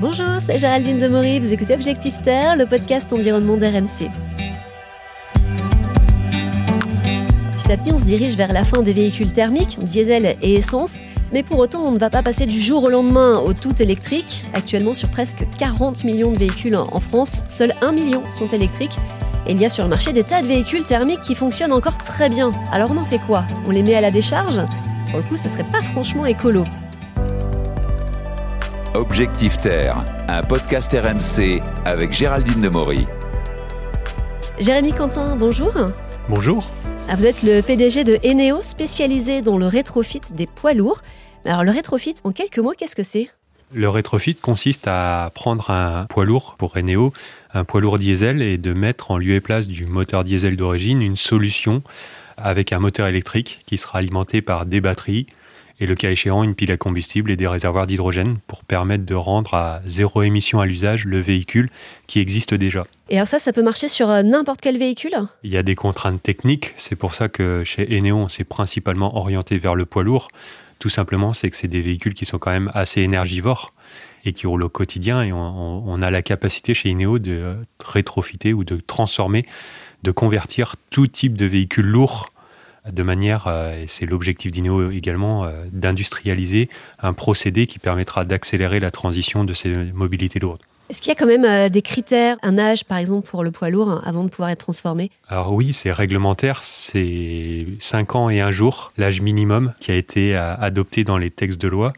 Bonjour, c'est Géraldine Demory, vous écoutez Objectif Terre, le podcast environnement d'RMC. Petit à petit, on se dirige vers la fin des véhicules thermiques, diesel et essence, mais pour autant, on ne va pas passer du jour au lendemain au tout électrique. Actuellement, sur presque 40 millions de véhicules en France, seuls 1 million sont électriques. Et il y a sur le marché des tas de véhicules thermiques qui fonctionnent encore très bien. Alors on en fait quoi? On les met à la décharge? Pour le coup, ce serait pas franchement écolo. Objectif Terre, un podcast RMC avec Géraldine Demory. Jérémy Quentin, bonjour. Bonjour. Ah, vous êtes le PDG de Eneo, spécialisé dans le rétrofit des poids lourds. Alors le rétrofit, en quelques mots, qu'est-ce que c'est? Le rétrofit consiste à prendre un poids lourd pour Eneo, un poids lourd diesel, et de mettre en lieu et place du moteur diesel d'origine une solution avec un moteur électrique qui sera alimenté par des batteries, et le cas échéant une pile à combustible et des réservoirs d'hydrogène pour permettre de rendre à zéro émission à l'usage le véhicule qui existe déjà. Et alors ça, ça peut marcher sur euh, n'importe quel véhicule? Il y a des contraintes techniques, c'est pour ça que chez Eneo, on s'est principalement orienté vers le poids lourd. Tout simplement, c'est que c'est des véhicules qui sont quand même assez énergivores et qui roulent au quotidien et on, a la capacité chez Eneo de rétrofiter ou de transformer, de convertir tout type de véhicule lourd de manière, euh, et c'est l'objectif d'Ineo également, euh, d'industrialiser un procédé qui permettra d'accélérer la transition de ces mobilités lourdes. Est-ce qu'il y a quand même euh, des critères, un âge par exemple pour le poids lourd avant de pouvoir être transformé? Alors oui, c'est réglementaire, c'est 5 ans et un jour, l'âge minimum qui a été adopté dans les textes de loi.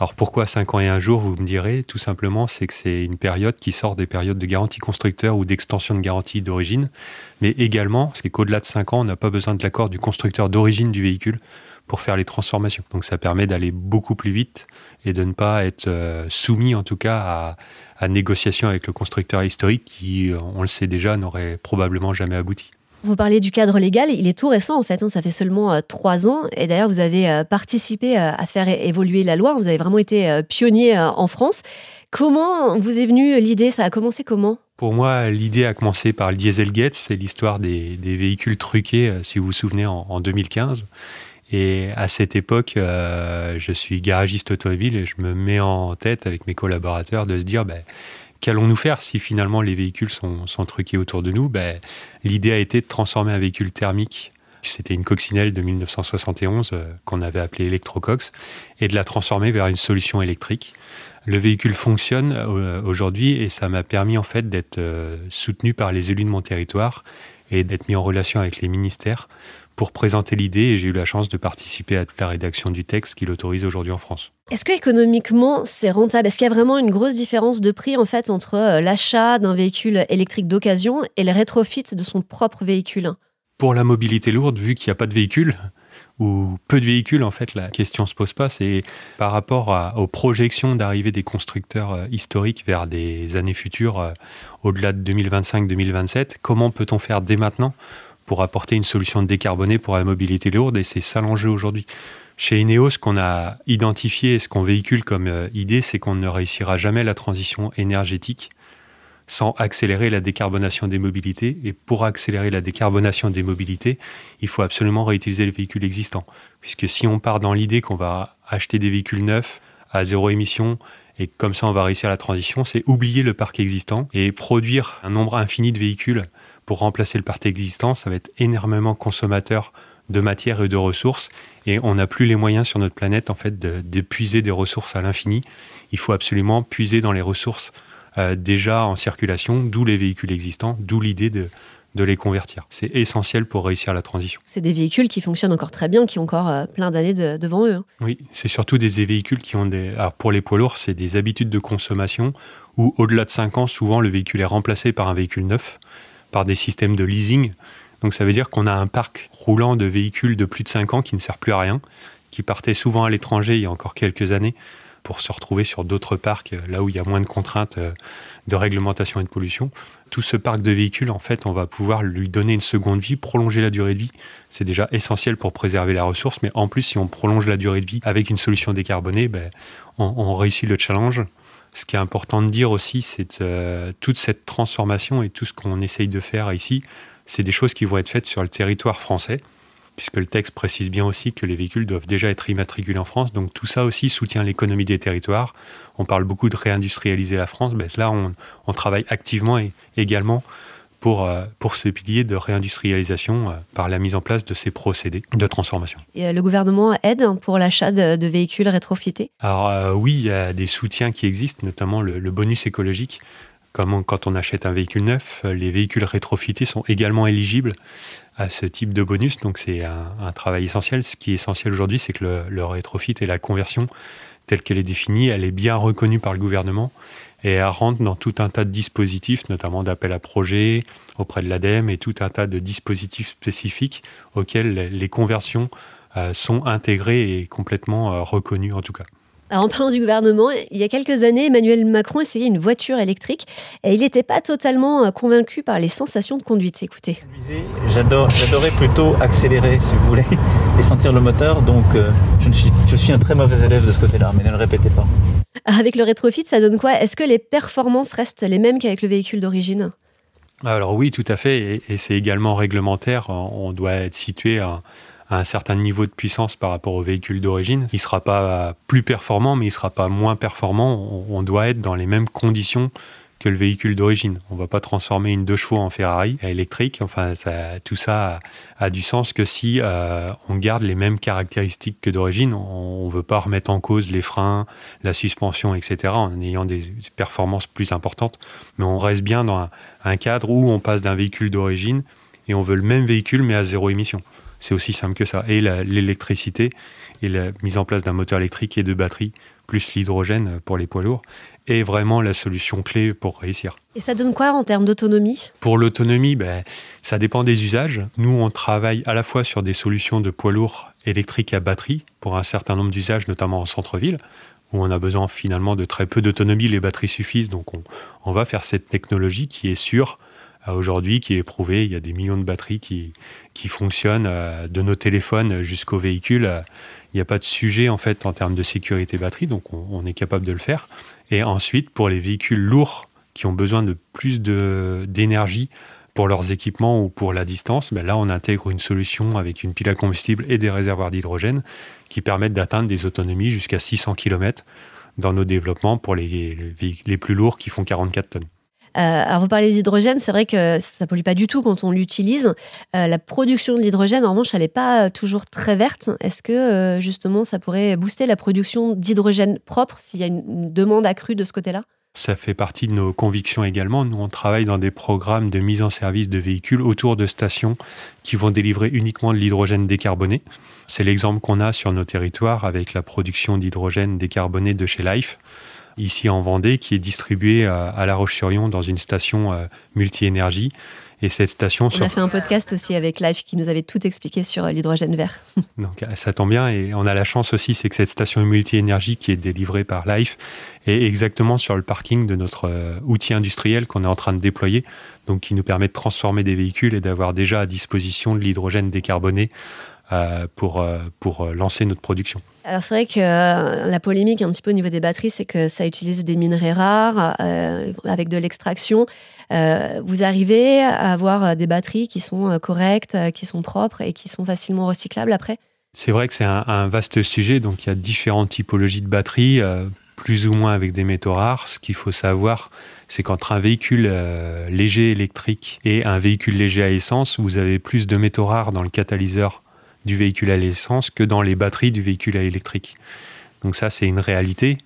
Alors pourquoi 5 ans et un jour, vous me direz Tout simplement, c'est que c'est une période qui sort des périodes de garantie constructeur ou d'extension de garantie d'origine, mais également, c'est qu'au-delà de 5 ans, on n'a pas besoin de l'accord du constructeur d'origine du véhicule pour faire les transformations. Donc ça permet d'aller beaucoup plus vite et de ne pas être euh, soumis en tout cas à, à négociation avec le constructeur historique qui, euh, on le sait déjà, n'aurait probablement jamais abouti. Vous parlez du cadre légal, il est tout récent en fait, hein. ça fait seulement euh, trois ans. Et d'ailleurs, vous avez euh, participé euh, à faire évoluer la loi, vous avez vraiment été pionnier en France. Comment vous est venue l'idée? Ça a commencé comment? Pour moi, l'idée a commencé par le Dieselgate, c'est l'histoire des, véhicules truqués, si vous vous souvenez, en, 2015. Et à cette époque, je suis garagiste automobile et je me mets en tête avec mes collaborateurs de se dire, ben, qu'allons-nous faire si finalement les véhicules sont, truqués autour de nous? Ben, L'idée a été de transformer un véhicule thermique, c'était une coccinelle de 1971 euh, qu'on avait appelée Electrocox, et de la transformer vers une solution électrique. Le véhicule fonctionne euh, aujourd'hui et ça m'a permis en fait d'être euh, soutenu par les élus de mon territoire et d'être mis en relation avec les ministères pour présenter l'idée et j'ai eu la chance de participer à la rédaction du texte qui l'autorise aujourd'hui en France. Est-ce que économiquement c'est rentable? Est-ce qu'il y a vraiment une grosse différence de prix en fait entre euh, l'achat d'un véhicule électrique d'occasion et le rétrofit de son propre véhicule? Pour la mobilité lourde, vu qu'il n'y a pas de véhicule, ou peu de véhicules, en fait, la question ne se pose pas. C'est par rapport aux projections d'arrivée des constructeurs euh, historiques vers des années futures, euh, au-delà de 2025-2027, comment peut-on faire dès maintenant pour apporter une solution décarbonée pour la mobilité lourde et c'est ça l'enjeu aujourd'hui. Chez Ineos, ce qu'on a identifié et ce qu'on véhicule comme euh, idée, c'est qu'on ne réussira jamais la transition énergétique sans accélérer la décarbonation des mobilités. Et pour accélérer la décarbonation des mobilités, il faut absolument réutiliser les véhicules existants. Puisque si on part dans l'idée qu'on va acheter des véhicules neufs à zéro émission et comme ça on va réussir la transition, c'est oublier le parc existant et produire un nombre infini de véhicules pour remplacer le parc existant, ça va être énormément consommateur de matière et de ressources et on n'a plus les moyens sur notre planète en fait d'épuiser des ressources à l'infini. Il faut absolument puiser dans les ressources euh, déjà en circulation, d'où les véhicules existants, d'où l'idée de, de les convertir. C'est essentiel pour réussir la transition. C'est des véhicules qui fonctionnent encore très bien, qui ont encore euh, plein d'années devant eux. Hein. Oui, c'est surtout des véhicules qui ont des... Alors pour les poids lourds, c'est des habitudes de consommation où au-delà de 5 ans, souvent le véhicule est remplacé par un véhicule neuf par des systèmes de leasing. Donc ça veut dire qu'on a un parc roulant de véhicules de plus de 5 ans qui ne sert plus à rien, qui partaient souvent à l'étranger il y a encore quelques années pour se retrouver sur d'autres parcs, euh, là où il y a moins de contraintes euh, de réglementation et de pollution. Tout ce parc de véhicules, en fait, on va pouvoir lui donner une seconde vie, prolonger la durée de vie. C'est déjà essentiel pour préserver la ressource, mais en plus, si on prolonge la durée de vie avec une solution décarbonée, ben, on réussit le challenge ce qui est important de dire aussi, c'est euh, toute cette transformation et tout ce qu'on essaye de faire ici, c'est des choses qui vont être faites sur le territoire français, puisque le texte précise bien aussi que les véhicules doivent déjà être immatriculés en France. Donc tout ça aussi soutient l'économie des territoires. On parle beaucoup de réindustrialiser la France. Ben, là, on, travaille activement et également pour, euh, pour ce pilier de réindustrialisation euh, par la mise en place de ces procédés de transformation. Et euh, le gouvernement aide pour l'achat de, véhicules rétrofités Alors oui, il y a des soutiens qui existent, notamment le, bonus écologique. Comme quand on achète un véhicule neuf, les véhicules rétrofités sont également éligibles à ce type de bonus. Donc c'est un, travail essentiel. Ce qui est essentiel aujourd'hui, c'est que le, le rétrofit et la conversion telle qu'elle est définie, elle est bien reconnue par le gouvernement et elle rentre dans tout un tas de dispositifs, notamment d'appel à projets auprès de l'ADEME et tout un tas de dispositifs spécifiques auxquels les conversions euh, sont intégrées et complètement euh, reconnues en tout cas. en parlant du gouvernement, il y a quelques années, Emmanuel Macron essayait une voiture électrique et il n'était pas totalement euh, convaincu par les sensations de conduite. Écoutez. J'adorais plutôt accélérer, si vous voulez, et sentir le moteur. Donc, je, suis, je suis un très mauvais élève de ce côté-là, mais ne le répétez pas. Avec le rétrofit, ça donne quoi? Est-ce que les performances restent les mêmes qu'avec le véhicule d'origine? Alors oui, tout à fait, et, c'est également réglementaire. On doit être situé à, un certain niveau de puissance par rapport au véhicule d'origine. Il ne sera pas plus performant, mais il ne sera pas moins performant. on doit être dans les mêmes conditions que le véhicule d'origine. On ne va pas transformer une deux chevaux en Ferrari électrique. Enfin, tout ça a, du sens que si euh, on garde les mêmes caractéristiques que d'origine. On ne veut pas remettre en cause les freins, la suspension, etc. en ayant des performances plus importantes. Mais on reste bien dans un, cadre où on passe d'un véhicule d'origine et on veut le même véhicule mais à zéro émission. C'est aussi simple que ça. Et l'électricité et la mise en place d'un moteur électrique et de batterie, plus l'hydrogène pour les poids lourds, est vraiment la solution clé pour réussir. Et ça donne quoi en termes d'autonomie? Pour l'autonomie, ben, ça dépend des usages. Nous, on travaille à la fois sur des solutions de poids lourds électriques à batterie pour un certain nombre d'usages, notamment en centre-ville, où on a besoin finalement de très peu d'autonomie, les batteries suffisent, donc on, on, va faire cette technologie qui est sûre euh, aujourd'hui, qui est éprouvée. Il y a des millions de batteries qui, qui fonctionnent, euh, de nos téléphones jusqu'aux véhicules. Il n'y a pas de sujet en fait en termes de sécurité batterie, donc on, est capable de le faire. Et ensuite, pour les véhicules lourds qui ont besoin de plus d'énergie pour leurs équipements ou pour la distance, ben là, on intègre une solution avec une pile à combustible et des réservoirs d'hydrogène qui permettent d'atteindre des autonomies jusqu'à 600 km dans nos développements pour les, les plus lourds qui font 44 tonnes. Euh, alors vous parlez d'hydrogène, c'est vrai que ça pollue pas du tout quand on l'utilise. Euh, la production de l'hydrogène, en revanche, elle n'est pas toujours très verte. Est-ce que euh, justement ça pourrait booster la production d'hydrogène propre s'il y a une demande accrue de ce côté-là? Ça fait partie de nos convictions également. Nous, on travaille dans des programmes de mise en service de véhicules autour de stations qui vont délivrer uniquement de l'hydrogène décarboné. C'est l'exemple qu'on a sur nos territoires avec la production d'hydrogène décarboné de chez Life ici en Vendée, qui est distribué à, La Roche-sur-Yon dans une station euh, multi-énergie. Et cette station. On a fait un podcast aussi avec Life qui nous avait tout expliqué sur euh, l'hydrogène vert. Donc ça tombe bien et on a la chance aussi, c'est que cette station multi-énergie qui est délivrée par Life est exactement sur le parking de notre euh, outil industriel qu'on est en train de déployer, donc qui nous permet de transformer des véhicules et d'avoir déjà à disposition de l'hydrogène décarboné euh, pour, euh, pour euh, lancer notre production. Alors c'est vrai que la polémique un petit peu au niveau des batteries, c'est que ça utilise des minerais rares avec de l'extraction. vous arrivez à avoir des batteries qui sont correctes, qui sont propres et qui sont facilement recyclables après? C'est vrai que c'est un, vaste sujet, donc il y a différentes typologies de batteries, plus ou moins avec des métaux rares. Ce qu'il faut savoir, c'est qu'entre un véhicule léger électrique et un véhicule léger à essence, vous avez plus de métaux rares dans le catalyseur du véhicule à l'essence que dans les batteries du véhicule à électrique. Donc ça, c'est une réalité.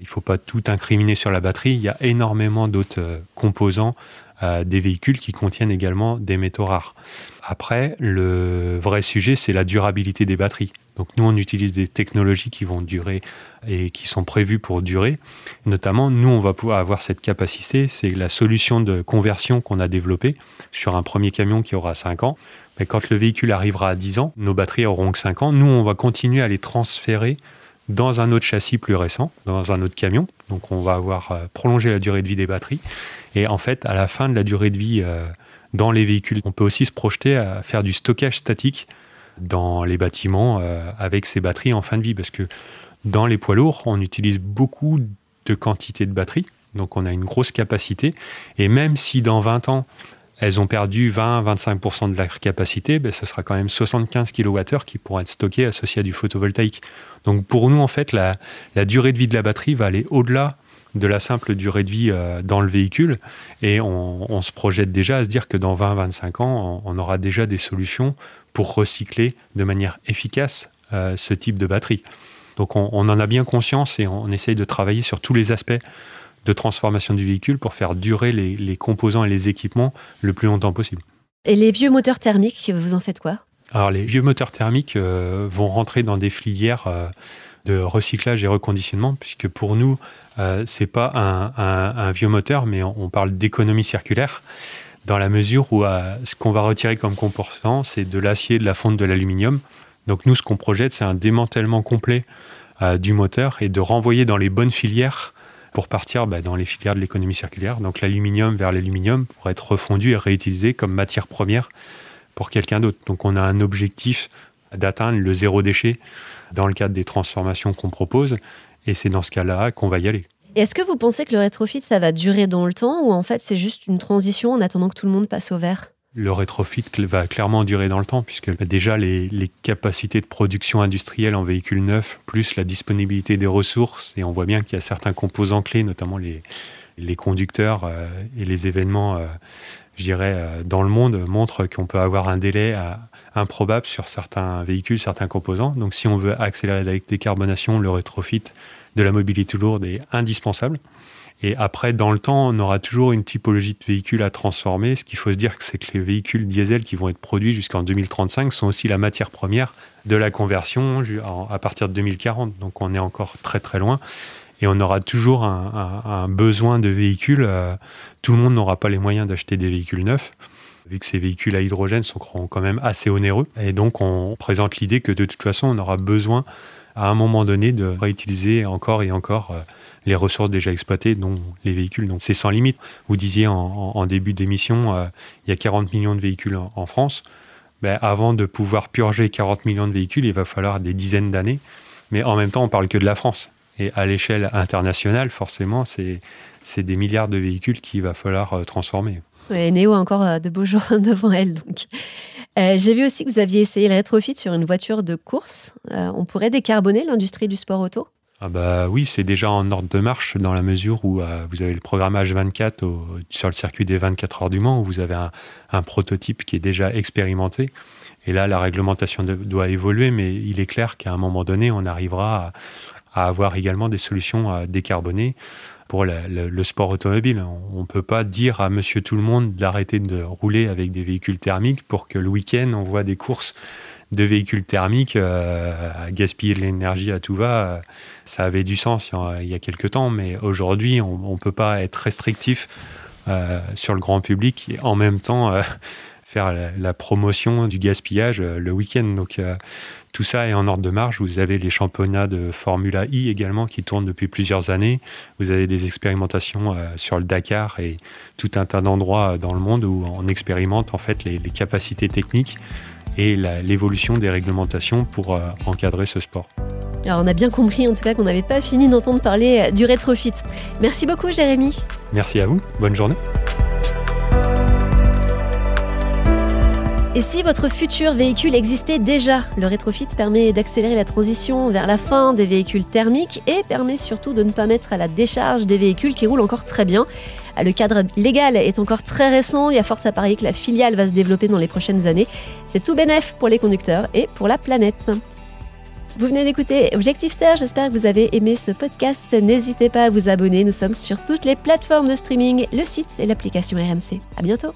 Il ne faut pas tout incriminer sur la batterie. Il y a énormément d'autres euh, composants euh, des véhicules qui contiennent également des métaux rares. Après, le vrai sujet, c'est la durabilité des batteries. Donc nous, on utilise des technologies qui vont durer et qui sont prévues pour durer. Notamment, nous, on va pouvoir avoir cette capacité. C'est la solution de conversion qu'on a développée sur un premier camion qui aura 5 ans. Mais quand le véhicule arrivera à 10 ans, nos batteries auront que 5 ans. Nous, on va continuer à les transférer dans un autre châssis plus récent, dans un autre camion. Donc on va avoir euh, prolongé la durée de vie des batteries. Et en fait, à la fin de la durée de vie euh, dans les véhicules, on peut aussi se projeter à faire du stockage statique dans les bâtiments euh, avec ces batteries en fin de vie. Parce que dans les poids lourds, on utilise beaucoup de quantité de batteries. Donc on a une grosse capacité. Et même si dans 20 ans, elles ont perdu 20-25% de leur capacité, ben, ce sera quand même 75 kWh qui pourront être stockés associés à du photovoltaïque. Donc pour nous, en fait, la, durée de vie de la batterie va aller au-delà de la simple durée de vie euh, dans le véhicule. Et on, se projette déjà à se dire que dans 20-25 ans, on, aura déjà des solutions pour recycler de manière efficace euh, ce type de batterie. Donc on, en a bien conscience et on essaye de travailler sur tous les aspects de transformation du véhicule pour faire durer les, composants et les équipements le plus longtemps possible. Et les vieux moteurs thermiques, vous en faites quoi? Alors les vieux moteurs thermiques euh, vont rentrer dans des filières euh, de recyclage et reconditionnement, puisque pour nous, euh, ce n'est pas un, vieux moteur, mais on, parle d'économie circulaire, dans la mesure où ce qu'on va retirer comme composant, c'est de l'acier, de la fonte, de l'aluminium. Donc nous, ce qu'on projette, c'est un démantèlement complet du moteur et de renvoyer dans les bonnes filières pour partir bah, dans les filières de l'économie circulaire. Donc l'aluminium vers l'aluminium pour être refondu et réutilisé comme matière première pour quelqu'un d'autre. Donc on a un objectif d'atteindre le zéro déchet dans le cadre des transformations qu'on propose et c'est dans ce cas-là qu'on va y aller. Est-ce que vous pensez que le rétrofit, ça va durer dans le temps ou en fait c'est juste une transition en attendant que tout le monde passe au vert? Le rétrofit va clairement durer dans le temps, puisque déjà les, capacités de production industrielle en véhicules neufs, plus la disponibilité des ressources, et on voit bien qu'il y a certains composants clés, notamment les, les conducteurs euh, et les événements, euh, je dirais, euh, dans le monde, montrent qu'on peut avoir un délai improbable sur certains véhicules, certains composants. Donc si on veut accélérer la décarbonation, le rétrofit de la mobilité lourde est indispensable. Et après, dans le temps, on aura toujours une typologie de véhicules à transformer. Ce qu'il faut se dire, c'est que les véhicules diesel qui vont être produits jusqu'en 2035 sont aussi la matière première de la conversion à partir de 2040. Donc on est encore très très loin. Et on aura toujours un, besoin de véhicules. Euh, tout le monde n'aura pas les moyens d'acheter des véhicules neufs vu que ces véhicules à hydrogène sont quand même assez onéreux. Et donc, on présente l'idée que de toute façon, on aura besoin à un moment donné de réutiliser encore et encore euh, les ressources déjà exploitées, dont les véhicules. Donc c'est sans limite. Vous disiez en, début d'émission, euh, il y a 40 millions de véhicules en, France. Ben, avant de pouvoir purger 40 millions de véhicules, il va falloir des dizaines d'années. Mais en même temps, on parle que de la France. Et à l'échelle internationale, forcément, c'est des milliards de véhicules qu'il va falloir euh, transformer. Ouais, Néo a encore euh, de beaux jours devant elle. Donc. J'ai vu aussi que vous aviez essayé le rétrofit sur une voiture de course. on pourrait décarboner l'industrie du sport auto? Ah bah oui, c'est déjà en ordre de marche dans la mesure où euh, vous avez le programme H24 sur le circuit des 24 heures du Mans où vous avez un, prototype qui est déjà expérimenté. Et là, la réglementation doit évoluer, mais il est clair qu'à un moment donné, on arrivera à, avoir également des solutions pour le sport automobile. On ne peut pas dire à monsieur tout le monde d'arrêter de rouler avec des véhicules thermiques pour que le week-end, on voit des courses de véhicules thermiques euh, à gaspiller de l'énergie à tout va, euh, ça avait du sens il y a quelques temps, mais aujourd'hui, on ne peut pas être restrictif euh, sur le grand public et en même temps faire la, promotion du gaspillage le week-end. Donc tout ça est en ordre de marche. Vous avez les championnats de Formula I également qui tournent depuis plusieurs années. Vous avez des expérimentations sur le Dakar et tout un tas d'endroits dans le monde où on expérimente en fait les capacités techniques et l'évolution des réglementations pour euh, encadrer ce sport. Alors on a bien compris en tout cas qu'on n'avait pas fini d'entendre parler euh, du rétrofit. Merci beaucoup Jérémy. Merci à vous, bonne journée. Et si votre futur véhicule existait déjà Le rétrofit permet d'accélérer la transition vers la fin des véhicules thermiques et permet surtout de ne pas mettre à la décharge des véhicules qui roulent encore très bien. Ah, le cadre légal est encore très récent, il y a force à parier que la filiale va se développer dans les prochaines années. C'est tout bénef pour les conducteurs et pour la planète. Vous venez d'écouter Objectif Terre, j'espère que vous avez aimé ce podcast. N'hésitez pas à vous abonner, nous sommes sur toutes les plateformes de streaming, le site et l'application RMC. À bientôt